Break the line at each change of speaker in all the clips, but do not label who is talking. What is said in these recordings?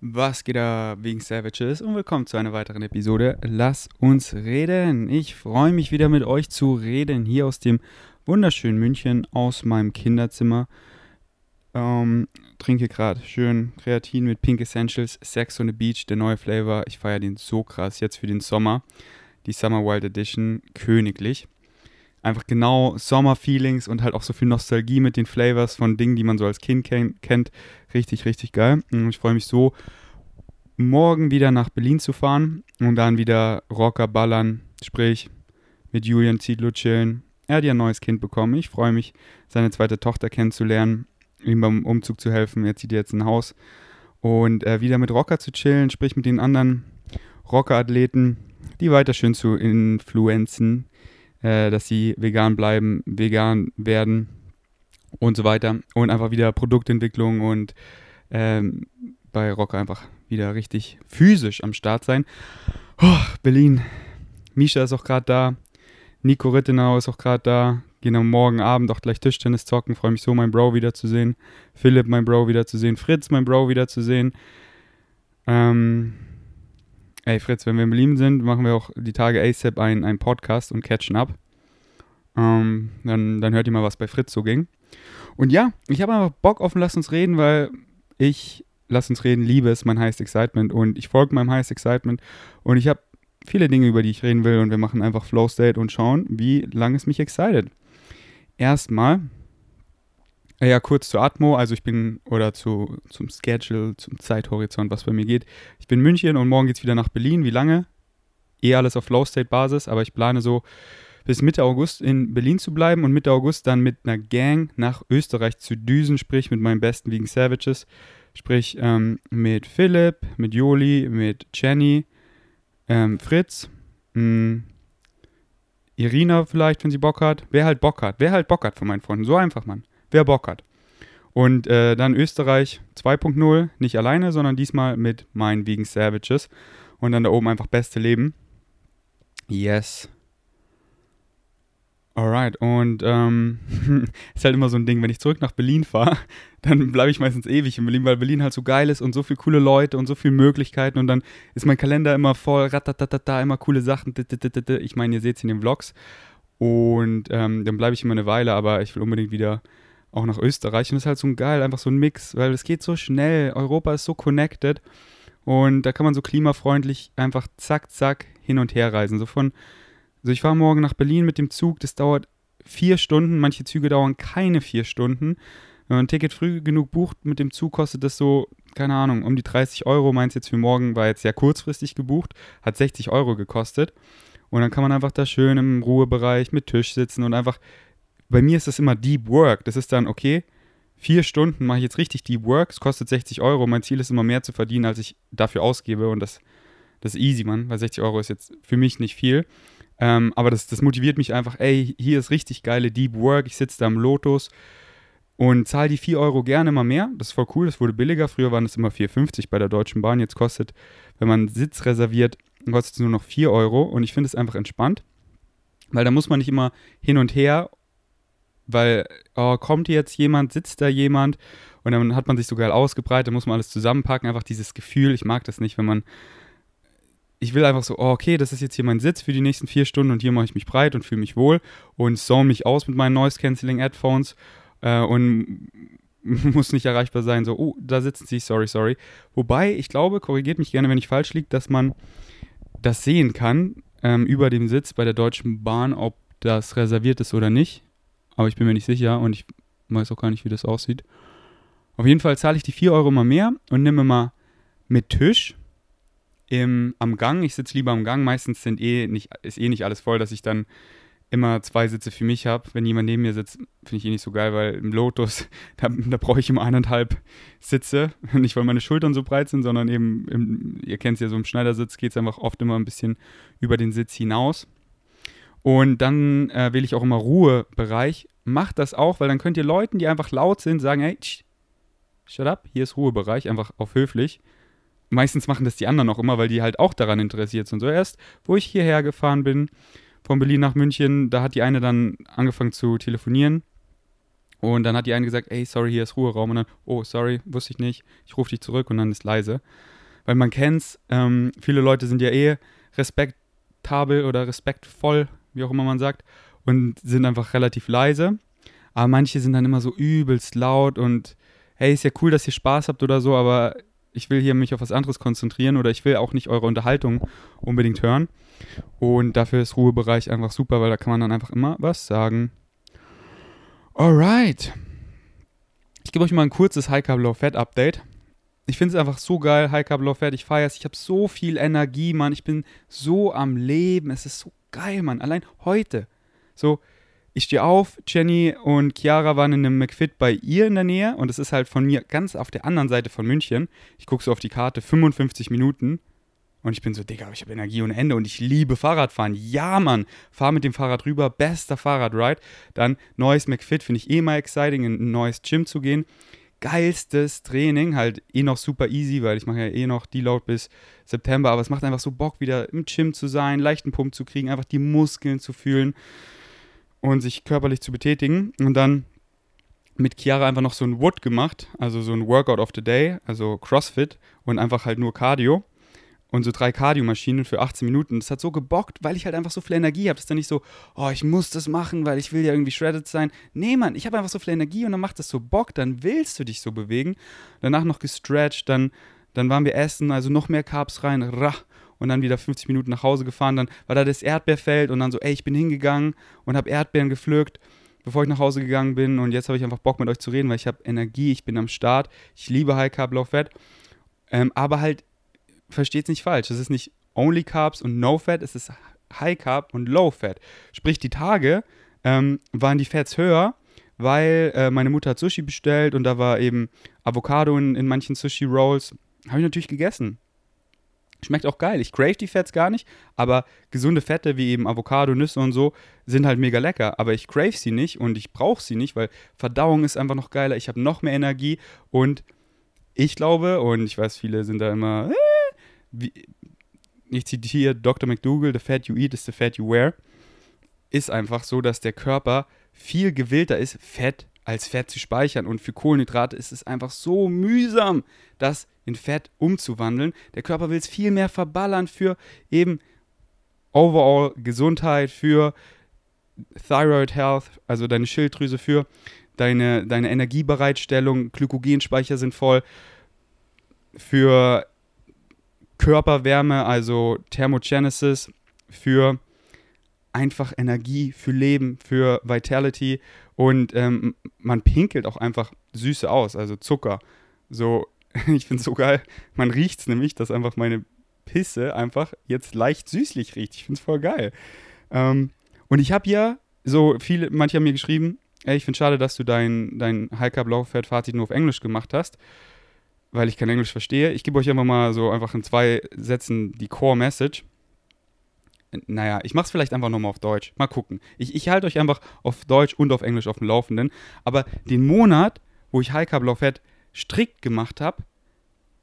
Was geht da wegen Savages und willkommen zu einer weiteren Episode. Lass uns reden. Ich freue mich wieder mit euch zu reden hier aus dem wunderschönen München aus meinem Kinderzimmer. Ähm, trinke gerade schön Kreatin mit Pink Essentials, Sex on the Beach, der neue Flavor. Ich feiere den so krass jetzt für den Sommer. Die Summer Wild Edition, königlich einfach genau Sommerfeelings und halt auch so viel Nostalgie mit den Flavors von Dingen, die man so als Kind ken kennt. Richtig, richtig geil. Und ich freue mich so, morgen wieder nach Berlin zu fahren und dann wieder Rocker ballern, sprich mit Julian Ziedlow chillen. Er hat ja ein neues Kind bekommen. Ich freue mich, seine zweite Tochter kennenzulernen, ihm beim Umzug zu helfen. Er zieht jetzt ein Haus. Und äh, wieder mit Rocker zu chillen, sprich mit den anderen Rocker-Athleten, die weiter schön zu influenzen äh, dass sie vegan bleiben, vegan werden und so weiter. Und einfach wieder Produktentwicklung und ähm, bei Rock einfach wieder richtig physisch am Start sein. Oh, Berlin. Misha ist auch gerade da. Nico Rittenau ist auch gerade da. Gehen am Morgen Abend auch gleich Tischtennis zocken. Freue mich so, mein Bro wiederzusehen. Philipp, mein Bro wiederzusehen. Fritz, mein Bro wiederzusehen. Ähm, ey Fritz, wenn wir in Berlin sind, machen wir auch die Tage ASAP einen Podcast und catchen up. Ähm, dann, dann hört ihr mal, was bei Fritz so ging. Und ja, ich habe einfach Bock auf ein Lass uns reden, weil ich, Lass uns reden, liebe es, mein Highest Excitement und ich folge meinem Highest Excitement und ich habe viele Dinge, über die ich reden will und wir machen einfach Flow State und schauen, wie lange es mich excited. Erstmal ja, kurz zur Atmo, also ich bin, oder zu, zum Schedule, zum Zeithorizont, was bei mir geht. Ich bin in München und morgen geht es wieder nach Berlin. Wie lange? Eh alles auf Low-State-Basis, aber ich plane so bis Mitte August in Berlin zu bleiben und Mitte August dann mit einer Gang nach Österreich zu düsen, sprich mit meinen besten Vegan Savages, sprich ähm, mit Philipp, mit Joli, mit Jenny, ähm, Fritz, mh, mm, Irina vielleicht, wenn sie Bock hat. Wer halt Bock hat. Wer halt Bock hat von meinen Freunden. So einfach, Mann wer Bock hat. Und äh, dann Österreich 2.0, nicht alleine, sondern diesmal mit meinen Vegan Savages. Und dann da oben einfach beste Leben. Yes. Alright, und ähm, ist halt immer so ein Ding, wenn ich zurück nach Berlin fahre, dann bleibe ich meistens ewig in Berlin, weil Berlin halt so geil ist und so viele coole Leute und so viele Möglichkeiten und dann ist mein Kalender immer voll, ratatatata, immer coole Sachen. Ich meine, ihr seht es in den Vlogs und ähm, dann bleibe ich immer eine Weile, aber ich will unbedingt wieder auch nach Österreich. Und das ist halt so ein geil, einfach so ein Mix, weil es geht so schnell. Europa ist so connected. Und da kann man so klimafreundlich einfach zack, zack hin und her reisen. So von, also ich fahre morgen nach Berlin mit dem Zug, das dauert vier Stunden, manche Züge dauern keine vier Stunden. Wenn man ein Ticket früh genug bucht, mit dem Zug kostet das so, keine Ahnung, um die 30 Euro. Meins jetzt für morgen war jetzt sehr kurzfristig gebucht, hat 60 Euro gekostet. Und dann kann man einfach da schön im Ruhebereich mit Tisch sitzen und einfach bei mir ist das immer Deep Work. Das ist dann, okay, vier Stunden mache ich jetzt richtig Deep Work, es kostet 60 Euro. Mein Ziel ist immer mehr zu verdienen, als ich dafür ausgebe. Und das, das ist easy, Mann, weil 60 Euro ist jetzt für mich nicht viel. Ähm, aber das, das motiviert mich einfach, ey, hier ist richtig geile Deep Work. Ich sitze da im Lotus und zahle die 4 Euro gerne immer mehr. Das ist voll cool, das wurde billiger. Früher waren es immer 4,50 bei der Deutschen Bahn. Jetzt kostet, wenn man Sitz reserviert, kostet es nur noch 4 Euro. Und ich finde es einfach entspannt, weil da muss man nicht immer hin und her weil oh, kommt jetzt jemand, sitzt da jemand? Und dann hat man sich so geil ausgebreitet, muss man alles zusammenpacken, einfach dieses Gefühl, ich mag das nicht, wenn man, ich will einfach so, oh, okay, das ist jetzt hier mein Sitz für die nächsten vier Stunden und hier mache ich mich breit und fühle mich wohl und zone mich aus mit meinen Noise-Canceling-Headphones äh, und muss nicht erreichbar sein, so, oh, da sitzen sie, sorry, sorry. Wobei, ich glaube, korrigiert mich gerne, wenn ich falsch liege, dass man das sehen kann ähm, über dem Sitz bei der Deutschen Bahn, ob das reserviert ist oder nicht aber ich bin mir nicht sicher und ich weiß auch gar nicht, wie das aussieht. Auf jeden Fall zahle ich die 4 Euro mal mehr und nehme mal mit Tisch im, am Gang. Ich sitze lieber am Gang. Meistens sind eh nicht, ist eh nicht alles voll, dass ich dann immer zwei Sitze für mich habe. Wenn jemand neben mir sitzt, finde ich eh nicht so geil, weil im Lotus, da, da brauche ich immer eineinhalb Sitze. Nicht, weil meine Schultern so breit sind, sondern eben, im, ihr kennt es ja so im Schneidersitz, geht es einfach oft immer ein bisschen über den Sitz hinaus. Und dann äh, wähle ich auch immer Ruhebereich. Macht das auch, weil dann könnt ihr Leuten, die einfach laut sind, sagen, hey, tsch, shut up, hier ist Ruhebereich, einfach auf höflich. Meistens machen das die anderen auch immer, weil die halt auch daran interessiert sind. So erst, wo ich hierher gefahren bin, von Berlin nach München, da hat die eine dann angefangen zu telefonieren. Und dann hat die eine gesagt, ey, sorry, hier ist Ruheraum. Und dann, oh, sorry, wusste ich nicht. Ich rufe dich zurück und dann ist leise. Weil man kennt's, ähm, viele Leute sind ja eh respektabel oder respektvoll, wie auch immer man sagt, und sind einfach relativ leise. Aber manche sind dann immer so übelst laut und hey, ist ja cool, dass ihr Spaß habt oder so, aber ich will hier mich auf was anderes konzentrieren oder ich will auch nicht eure Unterhaltung unbedingt hören. Und dafür ist Ruhebereich einfach super, weil da kann man dann einfach immer was sagen. Alright. Ich gebe euch mal ein kurzes High Carb Low Fat Update. Ich finde es einfach so geil, High Carb Low Fat. Ich feiere es. Ich habe so viel Energie, Mann. Ich bin so am Leben. Es ist so geil, Mann. Allein heute. So, ich stehe auf, Jenny und Chiara waren in einem McFit bei ihr in der Nähe und es ist halt von mir ganz auf der anderen Seite von München. Ich gucke so auf die Karte, 55 Minuten. Und ich bin so, Digga, ich habe Energie ohne Ende und ich liebe Fahrradfahren. Ja, Mann, fahr mit dem Fahrrad rüber, bester Fahrradride. Dann neues McFit, finde ich eh mal exciting, in ein neues Gym zu gehen. Geilstes Training, halt eh noch super easy, weil ich mache ja eh noch Deload bis September, aber es macht einfach so Bock, wieder im Gym zu sein, leichten Pump zu kriegen, einfach die Muskeln zu fühlen und sich körperlich zu betätigen. Und dann mit Chiara einfach noch so ein Wood gemacht, also so ein Workout of the Day, also CrossFit und einfach halt nur Cardio und so drei Cardio-Maschinen für 18 Minuten. Das hat so gebockt, weil ich halt einfach so viel Energie habe. Das ist dann nicht so, oh, ich muss das machen, weil ich will ja irgendwie shredded sein. Nee, Mann, ich habe einfach so viel Energie und dann macht das so Bock, dann willst du dich so bewegen. Danach noch gestretched, dann, dann waren wir essen, also noch mehr Carbs rein, rah, und dann wieder 50 Minuten nach Hause gefahren. Dann war da das Erdbeerfeld und dann so, ey, ich bin hingegangen und habe Erdbeeren gepflückt, bevor ich nach Hause gegangen bin. Und jetzt habe ich einfach Bock mit euch zu reden, weil ich habe Energie, ich bin am Start. Ich liebe High Carb, Low Fat. Ähm, aber halt versteht es nicht falsch. Es ist nicht Only Carbs und No Fat, es ist High Carb und Low Fat. Sprich, die Tage ähm, waren die Fats höher, weil äh, meine Mutter hat Sushi bestellt und da war eben Avocado in, in manchen Sushi Rolls. Habe ich natürlich gegessen. Schmeckt auch geil. Ich crave die Fats gar nicht, aber gesunde Fette wie eben Avocado, Nüsse und so sind halt mega lecker. Aber ich crave sie nicht und ich brauche sie nicht, weil Verdauung ist einfach noch geiler. Ich habe noch mehr Energie und ich glaube, und ich weiß, viele sind da immer, äh, wie, ich zitiere Dr. McDougall, the fat you eat is the fat you wear, ist einfach so, dass der Körper viel gewillter ist, Fett als Fett zu speichern. Und für Kohlenhydrate ist es einfach so mühsam, das in Fett umzuwandeln. Der Körper will es viel mehr verballern für eben overall Gesundheit, für Thyroid Health, also deine Schilddrüse, für deine, deine Energiebereitstellung, Glykogenspeicher sind voll, für Körperwärme, also Thermogenesis, für einfach Energie, für Leben, für Vitality und ähm, man pinkelt auch einfach Süße aus, also Zucker. So, ich finde es so geil, man riecht es nämlich, dass einfach meine Pisse einfach jetzt leicht süßlich riecht. Ich finde es voll geil. Ähm, und ich habe ja so viele, manche haben mir geschrieben, ey, ich finde schade, dass du dein, dein High Carb Low Fat Fazit nur auf Englisch gemacht hast weil ich kein Englisch verstehe. Ich gebe euch einfach mal so einfach in zwei Sätzen die Core Message. Naja, ich mache es vielleicht einfach nochmal auf Deutsch. Mal gucken. Ich, ich halte euch einfach auf Deutsch und auf Englisch auf dem Laufenden. Aber den Monat, wo ich High Carb Low Fat strikt gemacht habe,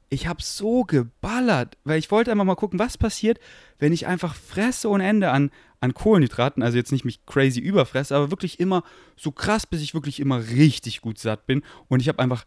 ich habe so geballert, weil ich wollte einfach mal gucken, was passiert, wenn ich einfach fresse ohne Ende an, an Kohlenhydraten. Also jetzt nicht mich crazy überfresse, aber wirklich immer so krass, bis ich wirklich immer richtig gut satt bin. Und ich habe einfach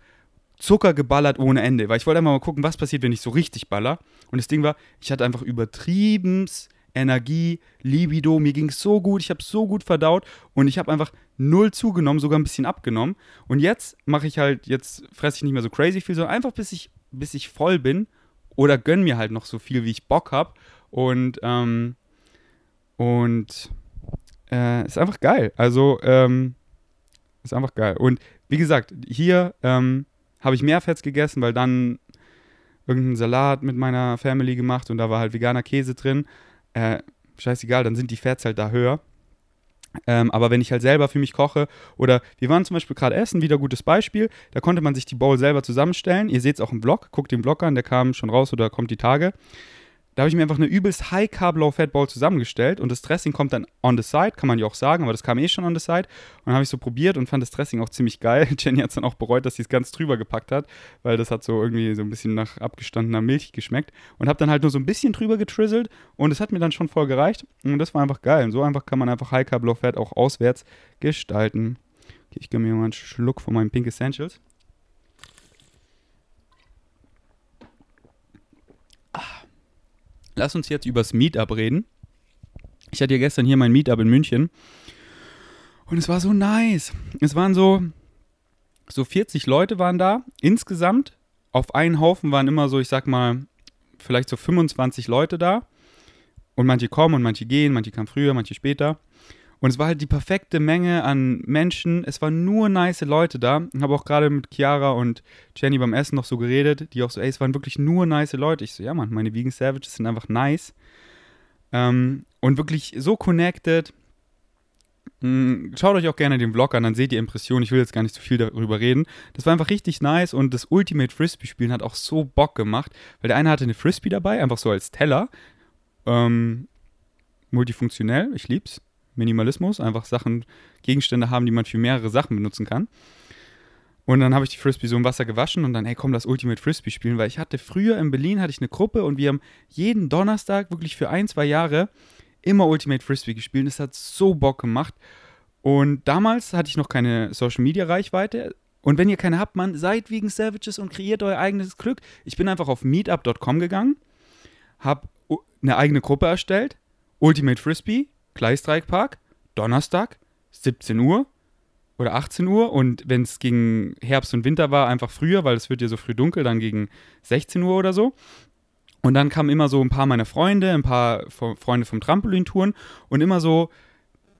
Zucker geballert ohne Ende, weil ich wollte einfach mal gucken, was passiert, wenn ich so richtig baller. Und das Ding war, ich hatte einfach übertriebens Energie, Libido, mir ging es so gut, ich habe so gut verdaut und ich habe einfach null zugenommen, sogar ein bisschen abgenommen. Und jetzt mache ich halt, jetzt fresse ich nicht mehr so crazy viel, sondern einfach bis ich, bis ich voll bin oder gönn mir halt noch so viel, wie ich Bock habe. Und, ähm, und äh, ist einfach geil. Also, ähm, ist einfach geil. Und wie gesagt, hier, ähm, habe ich mehr Fetts gegessen, weil dann irgendeinen Salat mit meiner Family gemacht und da war halt veganer Käse drin. Äh, scheißegal, dann sind die Fetts halt da höher. Ähm, aber wenn ich halt selber für mich koche oder wir waren zum Beispiel gerade essen, wieder gutes Beispiel, da konnte man sich die Bowl selber zusammenstellen. Ihr seht es auch im Vlog, guckt den Vlog an, der kam schon raus oder kommt die Tage. Da habe ich mir einfach eine übelst High Carb Low Fat Bowl zusammengestellt und das Dressing kommt dann on the side, kann man ja auch sagen, aber das kam eh schon on the side. Und dann habe ich so probiert und fand das Dressing auch ziemlich geil. Jenny hat es dann auch bereut, dass sie es ganz drüber gepackt hat, weil das hat so irgendwie so ein bisschen nach abgestandener Milch geschmeckt und habe dann halt nur so ein bisschen drüber getrizzelt und es hat mir dann schon voll gereicht und das war einfach geil. Und so einfach kann man einfach High Carb Low Fat auch auswärts gestalten. Ich gebe mir mal einen Schluck von meinem Pink Essentials. Lass uns jetzt übers Meetup reden. Ich hatte ja gestern hier mein Meetup in München. Und es war so nice. Es waren so, so 40 Leute waren da insgesamt. Auf einen Haufen waren immer so, ich sag mal, vielleicht so 25 Leute da. Und manche kommen und manche gehen, manche kamen früher, manche später. Und es war halt die perfekte Menge an Menschen. Es waren nur nice Leute da. Ich habe auch gerade mit Chiara und Jenny beim Essen noch so geredet, die auch so, ey, es waren wirklich nur nice Leute. Ich so, ja, Mann, meine Vegan Savages sind einfach nice. Ähm, und wirklich so connected. Mm, schaut euch auch gerne den Vlog an, dann seht ihr Impressionen. Ich will jetzt gar nicht so viel darüber reden. Das war einfach richtig nice und das Ultimate Frisbee-Spielen hat auch so Bock gemacht, weil der eine hatte eine Frisbee dabei, einfach so als Teller. Ähm, multifunktionell, ich lieb's. Minimalismus, einfach Sachen, Gegenstände haben, die man für mehrere Sachen benutzen kann. Und dann habe ich die Frisbee so im Wasser gewaschen und dann, ey, komm, das Ultimate Frisbee spielen, weil ich hatte früher in Berlin hatte ich eine Gruppe und wir haben jeden Donnerstag wirklich für ein, zwei Jahre immer Ultimate Frisbee gespielt. Es hat so Bock gemacht. Und damals hatte ich noch keine Social Media Reichweite. Und wenn ihr keine habt, Mann, seid wegen Savages und kreiert euer eigenes Glück. Ich bin einfach auf meetup.com gegangen, habe eine eigene Gruppe erstellt, Ultimate Frisbee, Gleisdreieckpark, Donnerstag, 17 Uhr oder 18 Uhr und wenn es gegen Herbst und Winter war, einfach früher, weil es wird ja so früh dunkel, dann gegen 16 Uhr oder so. Und dann kamen immer so ein paar meiner Freunde, ein paar Freunde vom Trampolintouren und immer so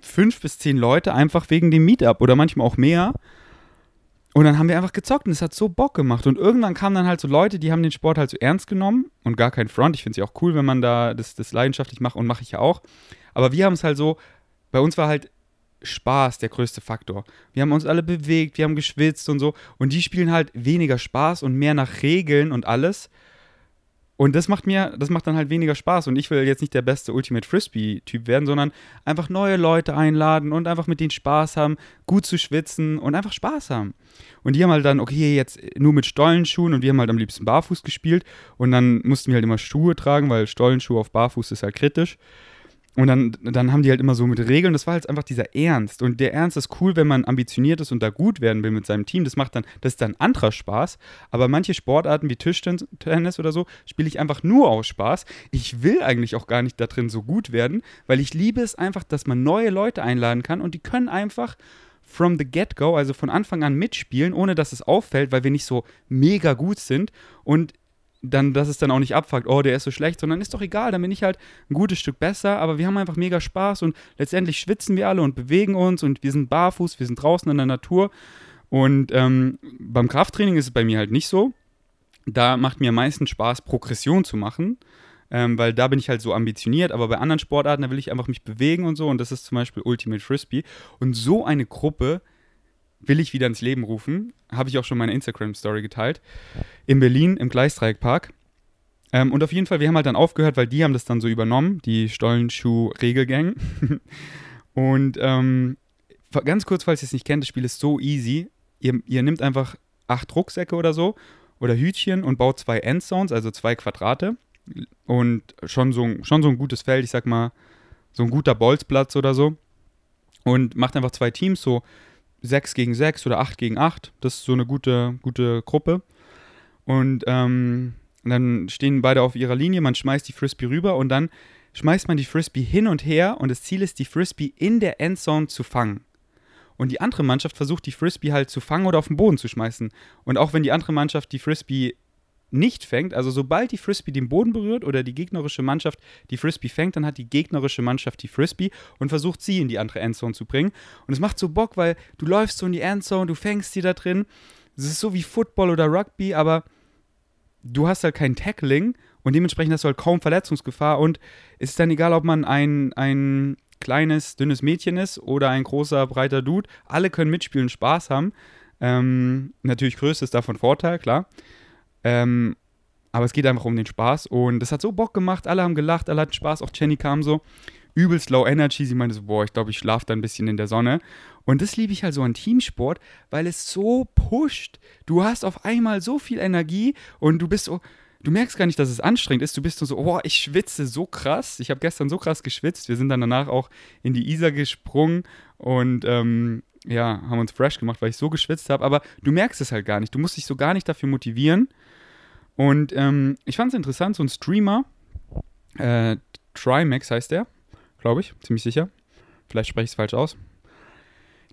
fünf bis zehn Leute einfach wegen dem Meetup oder manchmal auch mehr. Und dann haben wir einfach gezockt und es hat so Bock gemacht. Und irgendwann kamen dann halt so Leute, die haben den Sport halt so ernst genommen und gar kein Front. Ich finde es ja auch cool, wenn man da das, das leidenschaftlich macht und mache ich ja auch. Aber wir haben es halt so, bei uns war halt Spaß der größte Faktor. Wir haben uns alle bewegt, wir haben geschwitzt und so. Und die spielen halt weniger Spaß und mehr nach Regeln und alles. Und das macht mir, das macht dann halt weniger Spaß. Und ich will jetzt nicht der beste Ultimate Frisbee-Typ werden, sondern einfach neue Leute einladen und einfach mit denen Spaß haben, gut zu schwitzen und einfach Spaß haben. Und die haben halt dann, okay, jetzt nur mit Stollenschuhen und wir haben halt am liebsten barfuß gespielt. Und dann mussten wir halt immer Schuhe tragen, weil Stollenschuhe auf barfuß ist halt kritisch. Und dann, dann haben die halt immer so mit Regeln, das war halt einfach dieser Ernst. Und der Ernst ist cool, wenn man ambitioniert ist und da gut werden will mit seinem Team. Das macht dann, das ist dann anderer Spaß. Aber manche Sportarten wie Tischtennis oder so spiele ich einfach nur aus Spaß. Ich will eigentlich auch gar nicht da drin so gut werden, weil ich liebe es einfach, dass man neue Leute einladen kann und die können einfach from the get-go, also von Anfang an mitspielen, ohne dass es auffällt, weil wir nicht so mega gut sind. Und dann, dass es dann auch nicht abfuckt, oh, der ist so schlecht, sondern ist doch egal, dann bin ich halt ein gutes Stück besser, aber wir haben einfach mega Spaß und letztendlich schwitzen wir alle und bewegen uns und wir sind barfuß, wir sind draußen in der Natur und ähm, beim Krafttraining ist es bei mir halt nicht so. Da macht mir am meisten Spaß, Progression zu machen, ähm, weil da bin ich halt so ambitioniert, aber bei anderen Sportarten, da will ich einfach mich bewegen und so und das ist zum Beispiel Ultimate Frisbee und so eine Gruppe will ich wieder ins Leben rufen. Habe ich auch schon meine Instagram-Story geteilt. In Berlin im Gleisdreieckpark. Ähm, und auf jeden Fall, wir haben halt dann aufgehört, weil die haben das dann so übernommen, die Stollenschuh-Regelgang. und ähm, ganz kurz, falls ihr es nicht kennt, das Spiel ist so easy. Ihr, ihr nehmt einfach acht Rucksäcke oder so oder Hütchen und baut zwei Endzones, also zwei Quadrate. Und schon so, schon so ein gutes Feld, ich sag mal, so ein guter Bolzplatz oder so. Und macht einfach zwei Teams, so 6 gegen 6 oder 8 gegen 8. Das ist so eine gute, gute Gruppe. Und ähm, dann stehen beide auf ihrer Linie, man schmeißt die Frisbee rüber und dann schmeißt man die Frisbee hin und her und das Ziel ist, die Frisbee in der Endzone zu fangen. Und die andere Mannschaft versucht, die Frisbee halt zu fangen oder auf den Boden zu schmeißen. Und auch wenn die andere Mannschaft die Frisbee nicht fängt, also sobald die Frisbee den Boden berührt oder die gegnerische Mannschaft die Frisbee fängt, dann hat die gegnerische Mannschaft die Frisbee und versucht sie in die andere Endzone zu bringen. Und es macht so Bock, weil du läufst so in die Endzone, du fängst sie da drin. Es ist so wie Football oder Rugby, aber du hast halt kein Tackling und dementsprechend hast du halt kaum Verletzungsgefahr und es ist dann egal, ob man ein, ein kleines, dünnes Mädchen ist oder ein großer, breiter Dude. Alle können mitspielen, Spaß haben. Ähm, natürlich Größe ist davon Vorteil, klar. Ähm, aber es geht einfach um den Spaß und das hat so Bock gemacht. Alle haben gelacht, alle hatten Spaß. Auch Jenny kam so übelst low energy. Sie meinte so, boah, ich glaube, ich schlafe da ein bisschen in der Sonne. Und das liebe ich halt so an Teamsport, weil es so pusht. Du hast auf einmal so viel Energie und du bist so, du merkst gar nicht, dass es anstrengend ist. Du bist nur so, boah, ich schwitze so krass. Ich habe gestern so krass geschwitzt. Wir sind dann danach auch in die Isar gesprungen und ähm, ja, haben uns fresh gemacht, weil ich so geschwitzt habe. Aber du merkst es halt gar nicht. Du musst dich so gar nicht dafür motivieren. Und ähm, ich fand es interessant, so ein Streamer, äh, Trimax heißt der, glaube ich, ziemlich sicher. Vielleicht spreche ich es falsch aus.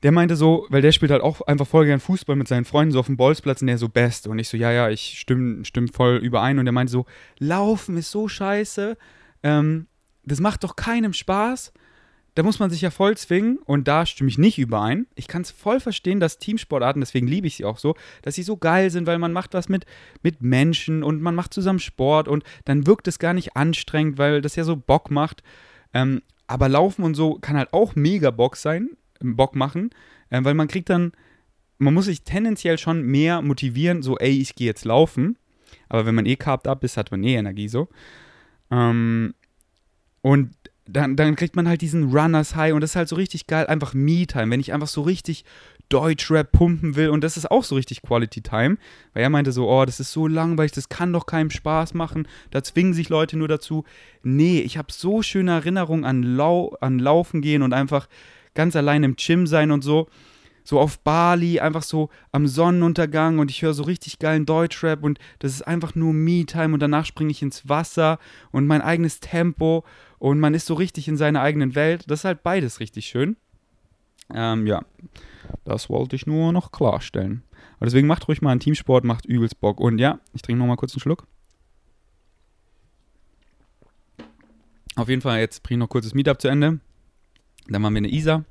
Der meinte so, weil der spielt halt auch einfach voll gern Fußball mit seinen Freunden so auf dem Bolzplatz und der so best. Und ich so, ja, ja, ich stimme, stimme voll überein. Und der meinte so, Laufen ist so scheiße. Ähm, das macht doch keinem Spaß da muss man sich ja voll zwingen und da stimme ich nicht überein. Ich kann es voll verstehen, dass Teamsportarten, deswegen liebe ich sie auch so, dass sie so geil sind, weil man macht was mit, mit Menschen und man macht zusammen Sport und dann wirkt es gar nicht anstrengend, weil das ja so Bock macht. Ähm, aber Laufen und so kann halt auch mega Bock sein, Bock machen, äh, weil man kriegt dann, man muss sich tendenziell schon mehr motivieren, so, ey, ich gehe jetzt laufen. Aber wenn man eh carbt ab ist, hat man eh Energie so. Ähm, und dann, dann kriegt man halt diesen Runners High und das ist halt so richtig geil, einfach Me-Time, wenn ich einfach so richtig Deutschrap pumpen will und das ist auch so richtig Quality Time, weil er meinte so, oh, das ist so langweilig, das kann doch keinem Spaß machen, da zwingen sich Leute nur dazu. Nee, ich habe so schöne Erinnerungen an, Lau an Laufen gehen und einfach ganz allein im Gym sein und so. So auf Bali, einfach so am Sonnenuntergang und ich höre so richtig geilen Deutschrap und das ist einfach nur Me-Time und danach springe ich ins Wasser und mein eigenes Tempo und man ist so richtig in seiner eigenen Welt. Das ist halt beides richtig schön. Ähm, ja, das wollte ich nur noch klarstellen. Aber deswegen macht ruhig mal einen Teamsport, macht übelst Bock. Und ja, ich trinke nochmal kurz einen Schluck. Auf jeden Fall, jetzt bringe ich noch kurz das Meetup zu Ende. Dann machen wir eine Isa.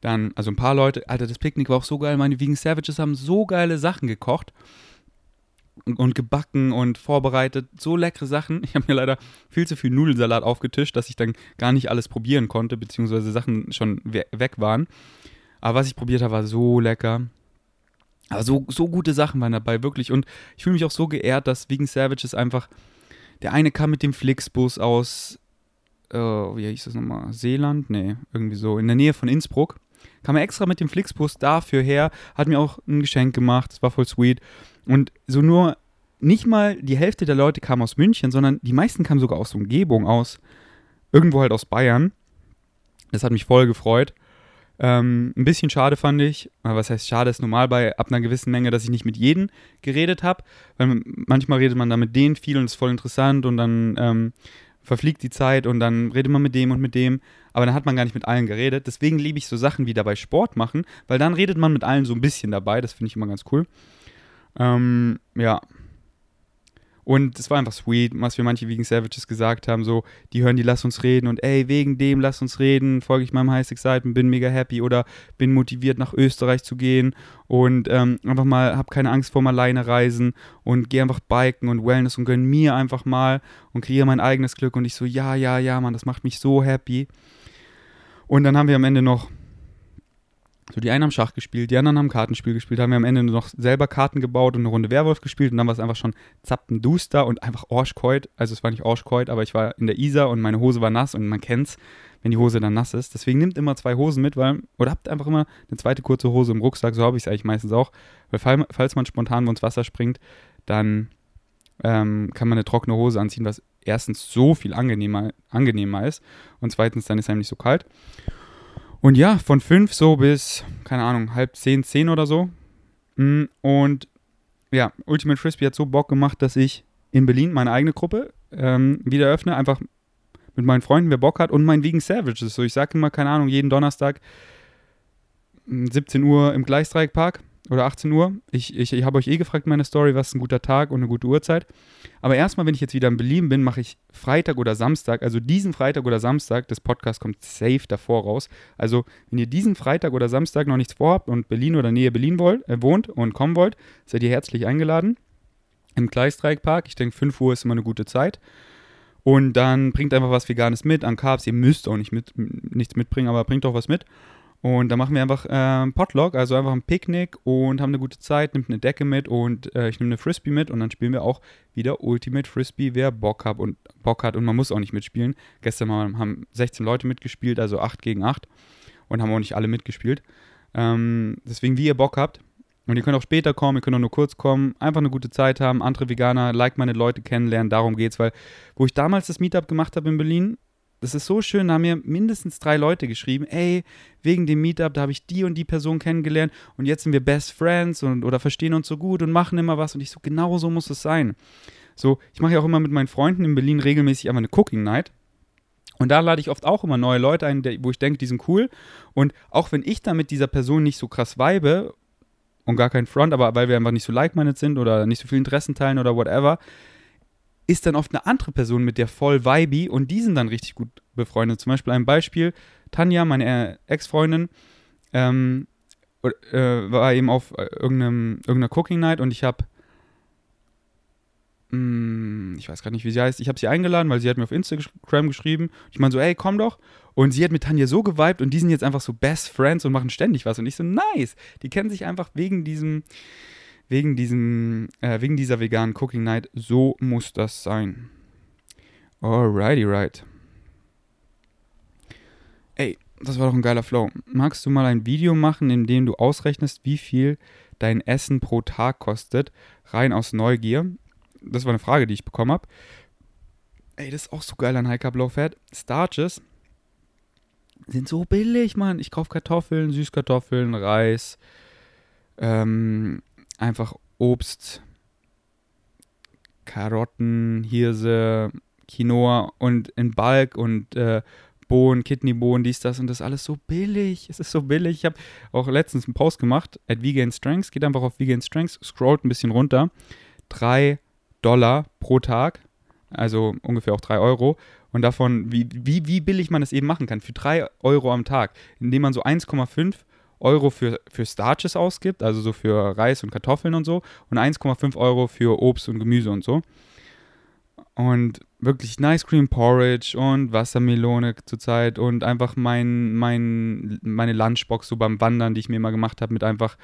Dann, also ein paar Leute, Alter, das Picknick war auch so geil. Meine Vegan Savages haben so geile Sachen gekocht und, gebacken und vorbereitet. So leckere Sachen. Ich habe mir leider viel zu viel Nudelsalat aufgetischt, dass ich dann gar nicht alles probieren konnte, beziehungsweise Sachen schon we weg waren. Aber was ich probiert habe, war so lecker. Aber so, so gute Sachen waren dabei, wirklich. Und ich fühle mich auch so geehrt, dass Vegan Savages einfach. Der eine kam mit dem Flixbus aus. Äh, wie hieß das nochmal? Seeland? Nee, irgendwie so. In der Nähe von Innsbruck kam er extra mit dem Flixbus dafür her, hat mir auch ein Geschenk gemacht, das war voll sweet. Und so nur, nicht mal die Hälfte der Leute kam aus München, sondern die meisten kamen sogar aus Umgebung, aus irgendwo halt aus Bayern. Das hat mich voll gefreut. Ähm, ein bisschen schade fand ich, was heißt schade, ist normal bei ab einer gewissen Menge, dass ich nicht mit jedem geredet habe, weil manchmal redet man da mit denen viel und ist voll interessant und dann ähm, verfliegt die Zeit und dann redet man mit dem und mit dem, aber dann hat man gar nicht mit allen geredet. Deswegen liebe ich so Sachen wie dabei Sport machen, weil dann redet man mit allen so ein bisschen dabei, das finde ich immer ganz cool. Ähm, ja, und es war einfach sweet, was wir manche Vegan Savages gesagt haben, so, die hören die Lass uns reden und ey, wegen dem Lass uns reden, folge ich meinem High Excitement, bin mega happy oder bin motiviert nach Österreich zu gehen und ähm, einfach mal, hab keine Angst vor dem alleine reisen und gehe einfach biken und Wellness und gönn mir einfach mal und kreiere mein eigenes Glück und ich so, ja, ja, ja, Mann, das macht mich so happy. Und dann haben wir am Ende noch so, die einen haben Schach gespielt, die anderen haben Kartenspiel gespielt, haben wir am Ende noch selber Karten gebaut und eine Runde Werwolf gespielt und dann war es einfach schon zappenduster und einfach Orschkeut. Also es war nicht Orschkeut, aber ich war in der Isar und meine Hose war nass und man kennt's, wenn die Hose dann nass ist. Deswegen nimmt immer zwei Hosen mit, weil, oder habt einfach immer eine zweite kurze Hose im Rucksack, so habe ich es eigentlich meistens auch. Weil falls man spontan ins Wasser springt, dann ähm, kann man eine trockene Hose anziehen, was erstens so viel angenehmer, angenehmer ist und zweitens dann ist einem nicht so kalt. Und ja, von fünf so bis, keine Ahnung, halb zehn, zehn oder so. Mm, und ja, Ultimate Frisbee hat so Bock gemacht, dass ich in Berlin meine eigene Gruppe ähm, wieder öffne. Einfach mit meinen Freunden, wer Bock hat. Und mein Vegan Savages. So, ich sage immer, keine Ahnung, jeden Donnerstag 17 mm, Uhr im Gleisdreieckpark oder 18 Uhr. Ich, ich, ich habe euch eh gefragt in meiner Story, was ist ein guter Tag und eine gute Uhrzeit. Aber erstmal, wenn ich jetzt wieder in Berlin bin, mache ich Freitag oder Samstag, also diesen Freitag oder Samstag, das Podcast kommt safe davor raus. Also, wenn ihr diesen Freitag oder Samstag noch nichts vorhabt und Berlin oder Nähe Berlin wollt, äh, wohnt und kommen wollt, seid ihr herzlich eingeladen. Im Gleisdreieckpark. Ich denke, 5 Uhr ist immer eine gute Zeit. Und dann bringt einfach was Veganes mit an Carbs. Ihr müsst auch nicht mit, nichts mitbringen, aber bringt doch was mit. Und da machen wir einfach äh, Potluck, also einfach ein Picknick und haben eine gute Zeit, nimmt eine Decke mit und äh, ich nehme eine Frisbee mit und dann spielen wir auch wieder Ultimate Frisbee, wer Bock hat und Bock hat und man muss auch nicht mitspielen. Gestern haben 16 Leute mitgespielt, also 8 gegen 8 und haben auch nicht alle mitgespielt. Ähm, deswegen, wie ihr Bock habt. Und ihr könnt auch später kommen, ihr könnt auch nur kurz kommen, einfach eine gute Zeit haben, andere Veganer, like meine Leute kennenlernen, darum geht's, weil wo ich damals das Meetup gemacht habe in Berlin, das ist so schön, da haben mir mindestens drei Leute geschrieben, ey, wegen dem Meetup, da habe ich die und die Person kennengelernt und jetzt sind wir Best Friends und oder verstehen uns so gut und machen immer was und ich so, genau so muss es sein. So, ich mache ja auch immer mit meinen Freunden in Berlin regelmäßig einfach eine Cooking Night. Und da lade ich oft auch immer neue Leute ein, wo ich denke, die sind cool. Und auch wenn ich da mit dieser Person nicht so krass vibe und gar kein Front, aber weil wir einfach nicht so like-minded sind oder nicht so viel Interessen teilen oder whatever, ist dann oft eine andere Person mit der voll vibey und die sind dann richtig gut befreundet. Zum Beispiel ein Beispiel, Tanja, meine Ex-Freundin, ähm, äh, war eben auf äh, irgendeinem, irgendeiner Cooking Night und ich habe hm, ich weiß gar nicht, wie sie heißt. Ich habe sie eingeladen, weil sie hat mir auf Instagram geschrieben. Ich meine so, ey, komm doch. Und sie hat mit Tanja so geweibt und die sind jetzt einfach so Best Friends und machen ständig was. Und ich so, nice. Die kennen sich einfach wegen diesem, wegen diesem, äh, wegen dieser veganen Cooking Night. So muss das sein. Alrighty, right. Ey, das war doch ein geiler Flow. Magst du mal ein Video machen, in dem du ausrechnest, wie viel dein Essen pro Tag kostet, rein aus Neugier? das war eine Frage, die ich bekommen habe. Ey, das ist auch so geil an High Carb Low Fat. Starches sind so billig, Mann. Ich kaufe Kartoffeln, Süßkartoffeln, Reis, ähm, einfach Obst, Karotten, Hirse, Quinoa und in Balk und äh, Bohnen, Kidneybohnen, dies, das und das alles so billig. Es ist so billig. Ich habe auch letztens einen Post gemacht, at Vegan Strengths. Geht einfach auf Vegan Strengths, scrollt ein bisschen runter. Drei Dollar pro Tag, also ungefähr auch 3 Euro. Und davon, wie, wie, wie billig man es eben machen kann, für 3 Euro am Tag, indem man so 1,5 Euro für, für Starches ausgibt, also so für Reis und Kartoffeln und so, und 1,5 Euro für Obst und Gemüse und so. Und wirklich Nice Cream Porridge und Wassermelone zurzeit und einfach mein, mein, meine Lunchbox so beim Wandern, die ich mir immer gemacht habe, mit einfach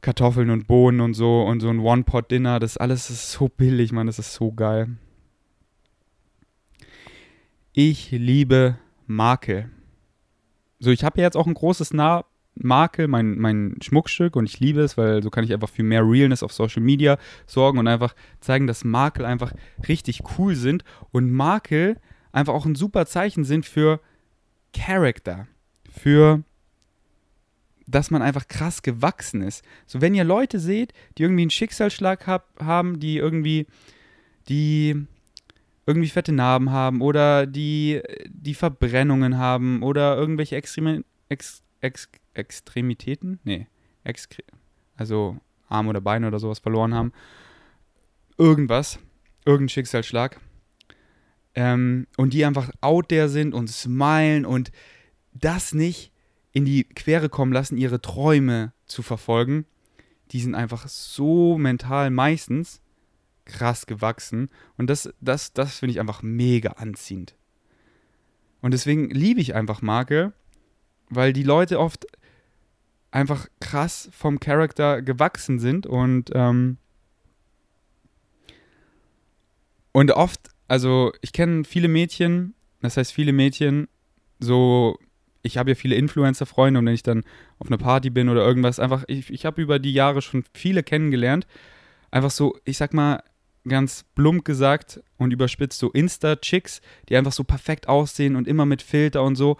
Kartoffeln und Bohnen und so und so ein One-Pot-Dinner. Das alles ist so billig, Mann. Das ist so geil. Ich liebe Makel. So, ich habe ja jetzt auch ein großes Na Makel, mein, mein Schmuckstück und ich liebe es, weil so kann ich einfach für mehr Realness auf Social Media sorgen und einfach zeigen, dass Makel einfach richtig cool sind und Makel einfach auch ein super Zeichen sind für Character, für dass man einfach krass gewachsen ist. So, wenn ihr Leute seht, die irgendwie einen Schicksalsschlag hab, haben, die irgendwie, die irgendwie fette Narben haben oder die, die Verbrennungen haben oder irgendwelche Extremi Ex Ex Extremitäten, nee, Extre also Arme oder Beine oder sowas verloren haben, irgendwas, irgendein Schicksalsschlag, ähm, und die einfach out there sind und smilen und das nicht in die Quere kommen lassen, ihre Träume zu verfolgen, die sind einfach so mental meistens krass gewachsen. Und das, das, das finde ich einfach mega anziehend. Und deswegen liebe ich einfach Marke, weil die Leute oft einfach krass vom Charakter gewachsen sind und ähm, und oft, also ich kenne viele Mädchen, das heißt viele Mädchen, so ich habe ja viele Influencer-Freunde und wenn ich dann auf einer Party bin oder irgendwas, einfach, ich, ich habe über die Jahre schon viele kennengelernt. Einfach so, ich sag mal, ganz plump gesagt und überspitzt, so Insta-Chicks, die einfach so perfekt aussehen und immer mit Filter und so.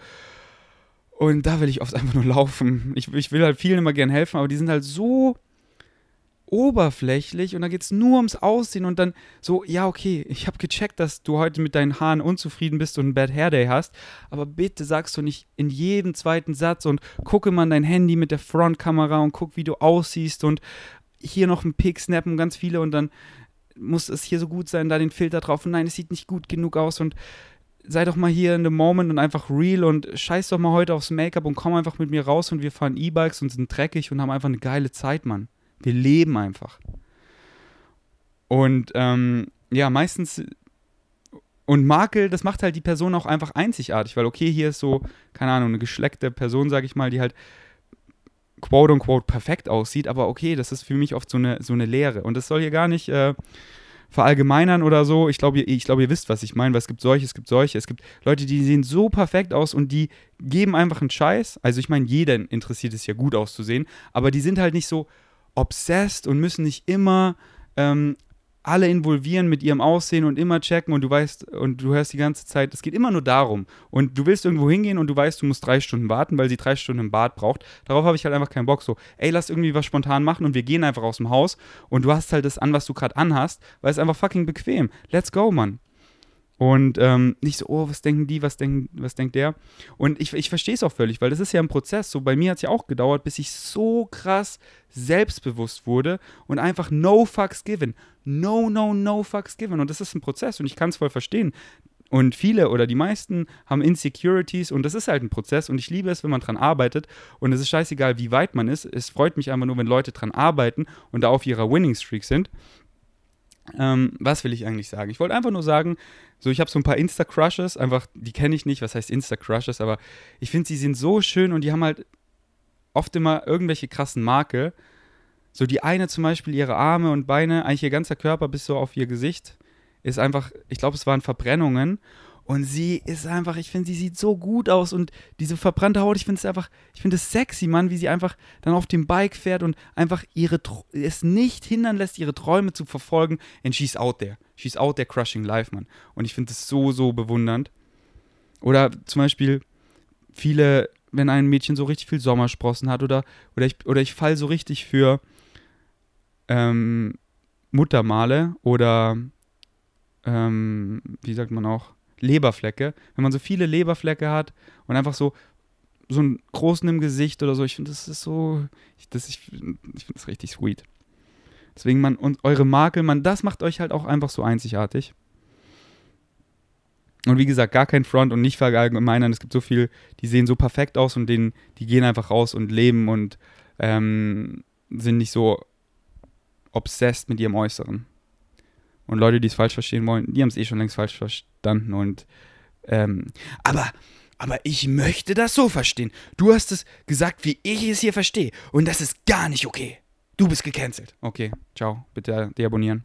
Und da will ich oft einfach nur laufen. Ich, ich will halt vielen immer gern helfen, aber die sind halt so oberflächlich und da geht es nur ums Aussehen und dann so, ja, okay, ich habe gecheckt, dass du heute mit deinen Haaren unzufrieden bist und einen Bad Hair Day hast, aber bitte sagst du nicht in jedem zweiten Satz und gucke mal dein Handy mit der Frontkamera und guck, wie du aussiehst und hier noch ein Pick snappen, ganz viele und dann muss es hier so gut sein, da den Filter drauf und nein, es sieht nicht gut genug aus und sei doch mal hier in the moment und einfach real und scheiß doch mal heute aufs Make-up und komm einfach mit mir raus und wir fahren E-Bikes und sind dreckig und haben einfach eine geile Zeit, Mann. Wir leben einfach. Und ähm, ja, meistens. Und Makel, das macht halt die Person auch einfach einzigartig, weil okay, hier ist so, keine Ahnung, eine geschleckte Person, sag ich mal, die halt quote unquote perfekt aussieht, aber okay, das ist für mich oft so eine, so eine Lehre. Und das soll hier gar nicht äh, verallgemeinern oder so. Ich glaube, ihr, ich ihr wisst, was ich meine, weil es gibt solche, es gibt solche. Es gibt Leute, die sehen so perfekt aus und die geben einfach einen Scheiß. Also ich meine, jeder interessiert es ja gut auszusehen, aber die sind halt nicht so, obsessed und müssen nicht immer ähm, alle involvieren mit ihrem Aussehen und immer checken und du weißt und du hörst die ganze Zeit, es geht immer nur darum. Und du willst irgendwo hingehen und du weißt, du musst drei Stunden warten, weil sie drei Stunden im Bad braucht. Darauf habe ich halt einfach keinen Bock. So, ey, lass irgendwie was spontan machen und wir gehen einfach aus dem Haus und du hast halt das an, was du gerade anhast, weil es einfach fucking bequem. Let's go, Mann. Und ähm, nicht so, oh, was denken die, was, denken, was denkt der? Und ich, ich verstehe es auch völlig, weil das ist ja ein Prozess. So bei mir hat es ja auch gedauert, bis ich so krass selbstbewusst wurde und einfach no fucks given. No, no, no fucks given. Und das ist ein Prozess und ich kann es voll verstehen. Und viele oder die meisten haben Insecurities und das ist halt ein Prozess und ich liebe es, wenn man dran arbeitet und es ist scheißegal, wie weit man ist. Es freut mich einfach nur, wenn Leute dran arbeiten und da auf ihrer Winning Streak sind. Ähm, was will ich eigentlich sagen? Ich wollte einfach nur sagen, so ich habe so ein paar Insta-Crushes, einfach, die kenne ich nicht, was heißt Insta-Crushes, aber ich finde, sie sind so schön und die haben halt oft immer irgendwelche krassen Marke. So die eine zum Beispiel, ihre Arme und Beine, eigentlich ihr ganzer Körper bis so auf ihr Gesicht, ist einfach, ich glaube, es waren Verbrennungen und sie ist einfach, ich finde, sie sieht so gut aus und diese verbrannte Haut, ich finde es einfach, ich finde es sexy, Mann, wie sie einfach dann auf dem Bike fährt und einfach ihre, es nicht hindern lässt, ihre Träume zu verfolgen. And she's out there. She's out there crushing life, Mann. Und ich finde es so, so bewundernd. Oder zum Beispiel viele, wenn ein Mädchen so richtig viel Sommersprossen hat oder, oder ich, oder ich fall so richtig für ähm, Muttermale oder ähm, wie sagt man auch, Leberflecke, wenn man so viele Leberflecke hat und einfach so so einen großen im Gesicht oder so, ich finde, das ist so, ich, ich, ich finde das richtig sweet. Deswegen, man, und eure Makel, man, das macht euch halt auch einfach so einzigartig. Und wie gesagt, gar kein Front und nicht verallgemeinern. Es gibt so viel, die sehen so perfekt aus und denen, die gehen einfach raus und leben und ähm, sind nicht so obsessed mit ihrem Äußeren. Und Leute, die es falsch verstehen wollen, die haben es eh schon längst falsch verstanden. Und ähm, aber, aber ich möchte das so verstehen. Du hast es gesagt, wie ich es hier verstehe. Und das ist gar nicht okay. Du bist gecancelt. Okay, ciao. Bitte deabonnieren.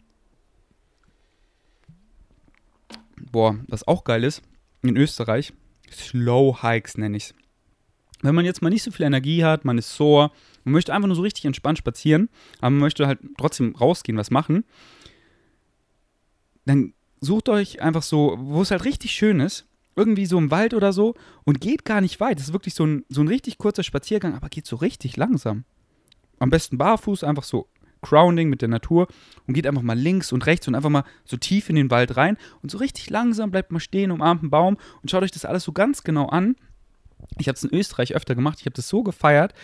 Boah, was auch geil ist, in Österreich, Slow Hikes nenne ich es. Wenn man jetzt mal nicht so viel Energie hat, man ist sore, man möchte einfach nur so richtig entspannt spazieren, aber man möchte halt trotzdem rausgehen, was machen, dann sucht euch einfach so, wo es halt richtig schön ist, irgendwie so im Wald oder so und geht gar nicht weit. Es ist wirklich so ein, so ein richtig kurzer Spaziergang, aber geht so richtig langsam. Am besten barfuß, einfach so Grounding mit der Natur und geht einfach mal links und rechts und einfach mal so tief in den Wald rein und so richtig langsam bleibt mal stehen, umarmt einen Baum und schaut euch das alles so ganz genau an. Ich habe es in Österreich öfter gemacht, ich habe das so gefeiert.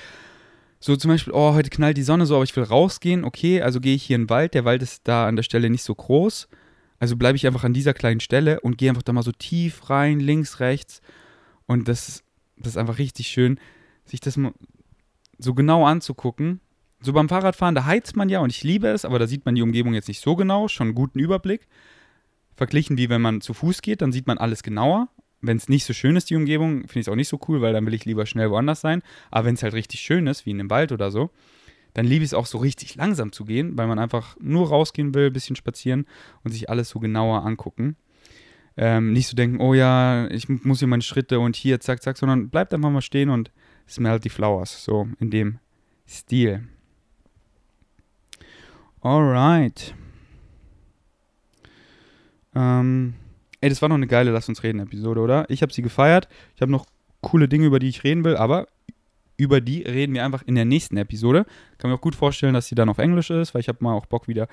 So zum Beispiel, oh, heute knallt die Sonne so, aber ich will rausgehen. Okay, also gehe ich hier in den Wald. Der Wald ist da an der Stelle nicht so groß. Also bleibe ich einfach an dieser kleinen Stelle und gehe einfach da mal so tief rein, links, rechts. Und das, das ist einfach richtig schön, sich das mal so genau anzugucken. So beim Fahrradfahren, da heizt man ja und ich liebe es, aber da sieht man die Umgebung jetzt nicht so genau, schon einen guten Überblick. Verglichen wie wenn man zu Fuß geht, dann sieht man alles genauer. Wenn es nicht so schön ist, die Umgebung, finde ich es auch nicht so cool, weil dann will ich lieber schnell woanders sein. Aber wenn es halt richtig schön ist, wie in einem Wald oder so, dann liebe ich es auch so richtig langsam zu gehen, weil man einfach nur rausgehen will, ein bisschen spazieren und sich alles so genauer angucken. Ähm, nicht so denken, oh ja, ich muss hier meine Schritte und hier, zack, zack, sondern bleibt einfach mal stehen und smell die flowers, so in dem Stil. Alright. Ähm, ey, das war noch eine geile Lass uns reden Episode, oder? Ich habe sie gefeiert. Ich habe noch coole Dinge, über die ich reden will, aber über die reden wir einfach in der nächsten Episode. Kann mir auch gut vorstellen, dass sie dann auf Englisch ist, weil ich habe mal auch Bock wieder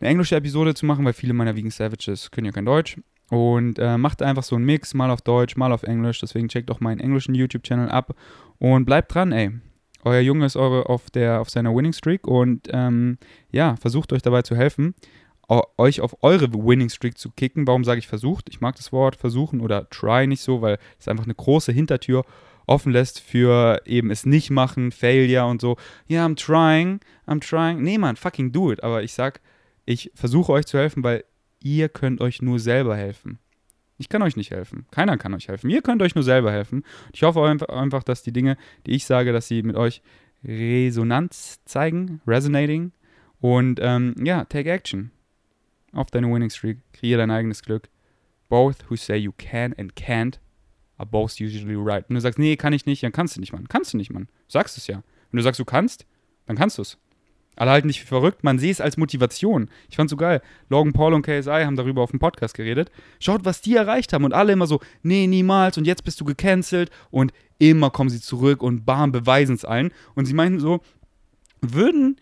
eine englische Episode zu machen, weil viele meiner Vegan Savages können ja kein Deutsch. Und äh, macht einfach so einen Mix, mal auf Deutsch, mal auf Englisch. Deswegen checkt auch meinen englischen YouTube-Channel ab und bleibt dran, ey. Euer Junge ist eure auf, der, auf seiner Winning Streak und ähm, ja, versucht euch dabei zu helfen, euch auf eure Winning Streak zu kicken. Warum sage ich versucht? Ich mag das Wort versuchen oder try nicht so, weil es einfach eine große Hintertür offen lässt für eben es nicht machen, Failure und so. Ja, I'm trying, I'm trying. Nee, man, fucking do it. Aber ich sag, ich versuche euch zu helfen, weil ihr könnt euch nur selber helfen. Ich kann euch nicht helfen. Keiner kann euch helfen. Ihr könnt euch nur selber helfen. Ich hoffe einfach, dass die Dinge, die ich sage, dass sie mit euch Resonanz zeigen, resonating. Und ähm, ja, take action. Auf deine Winning Streak. Kreier dein eigenes Glück. Both who say you can and can't are both usually right. Wenn du sagst, nee, kann ich nicht, dann kannst du nicht, Mann. Kannst du nicht, Mann. Du sagst es ja. Wenn du sagst, du kannst, dann kannst du es. Alle halten dich für verrückt, man sieht es als Motivation. Ich fand's so geil. Logan Paul und KSI haben darüber auf dem Podcast geredet. Schaut, was die erreicht haben. Und alle immer so, nee, niemals und jetzt bist du gecancelt. Und immer kommen sie zurück und bam, beweisen es allen. Und sie meinten so, würden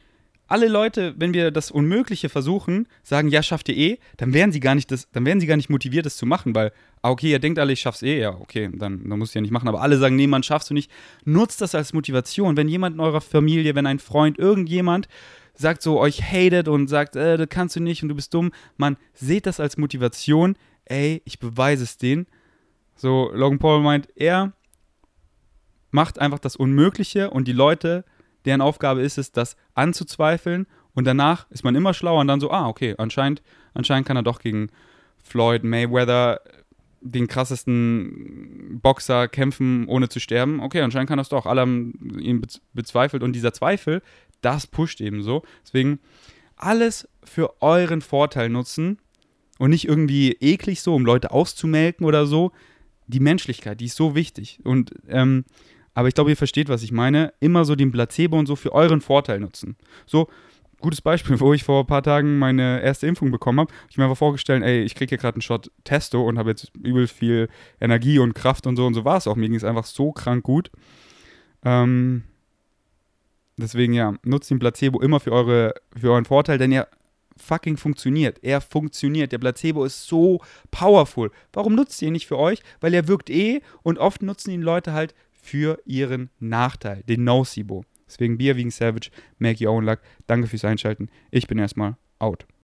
alle Leute, wenn wir das Unmögliche versuchen, sagen, ja, schafft ihr eh, dann wären sie gar nicht das, dann wären sie gar nicht motiviert, das zu machen, weil, ah, okay, ihr denkt alle, ich schaff's eh, ja, okay, dann, dann musst du ja nicht machen. Aber alle sagen, nee, man schaffst du nicht. Nutzt das als Motivation. Wenn jemand in eurer Familie, wenn ein Freund, irgendjemand sagt so, euch hatet und sagt, äh, das kannst du nicht und du bist dumm, man, seht das als Motivation, ey, ich beweise es denen. So, Logan Paul meint, er macht einfach das Unmögliche und die Leute deren Aufgabe ist es, das anzuzweifeln und danach ist man immer schlauer und dann so, ah, okay, anscheinend, anscheinend kann er doch gegen Floyd Mayweather den krassesten Boxer kämpfen, ohne zu sterben. Okay, anscheinend kann das doch. Alle haben ihn bezweifelt und dieser Zweifel, das pusht eben so. Deswegen alles für euren Vorteil nutzen und nicht irgendwie eklig so, um Leute auszumelken oder so. Die Menschlichkeit, die ist so wichtig. Und ähm, aber ich glaube, ihr versteht, was ich meine. Immer so den Placebo und so für euren Vorteil nutzen. So, gutes Beispiel, wo ich vor ein paar Tagen meine erste Impfung bekommen habe. Ich mir einfach vorgestellt, ey, ich kriege hier gerade einen Shot Testo und habe jetzt übel viel Energie und Kraft und so und so war es auch. Mir ging es einfach so krank gut. Ähm, deswegen ja, nutzt den Placebo immer für, eure, für euren Vorteil, denn er fucking funktioniert. Er funktioniert. Der Placebo ist so powerful. Warum nutzt ihr ihn nicht für euch? Weil er wirkt eh und oft nutzen ihn Leute halt für ihren Nachteil, den Nocebo. Deswegen Bier wegen Savage, make your own luck. Danke fürs Einschalten. Ich bin erstmal out.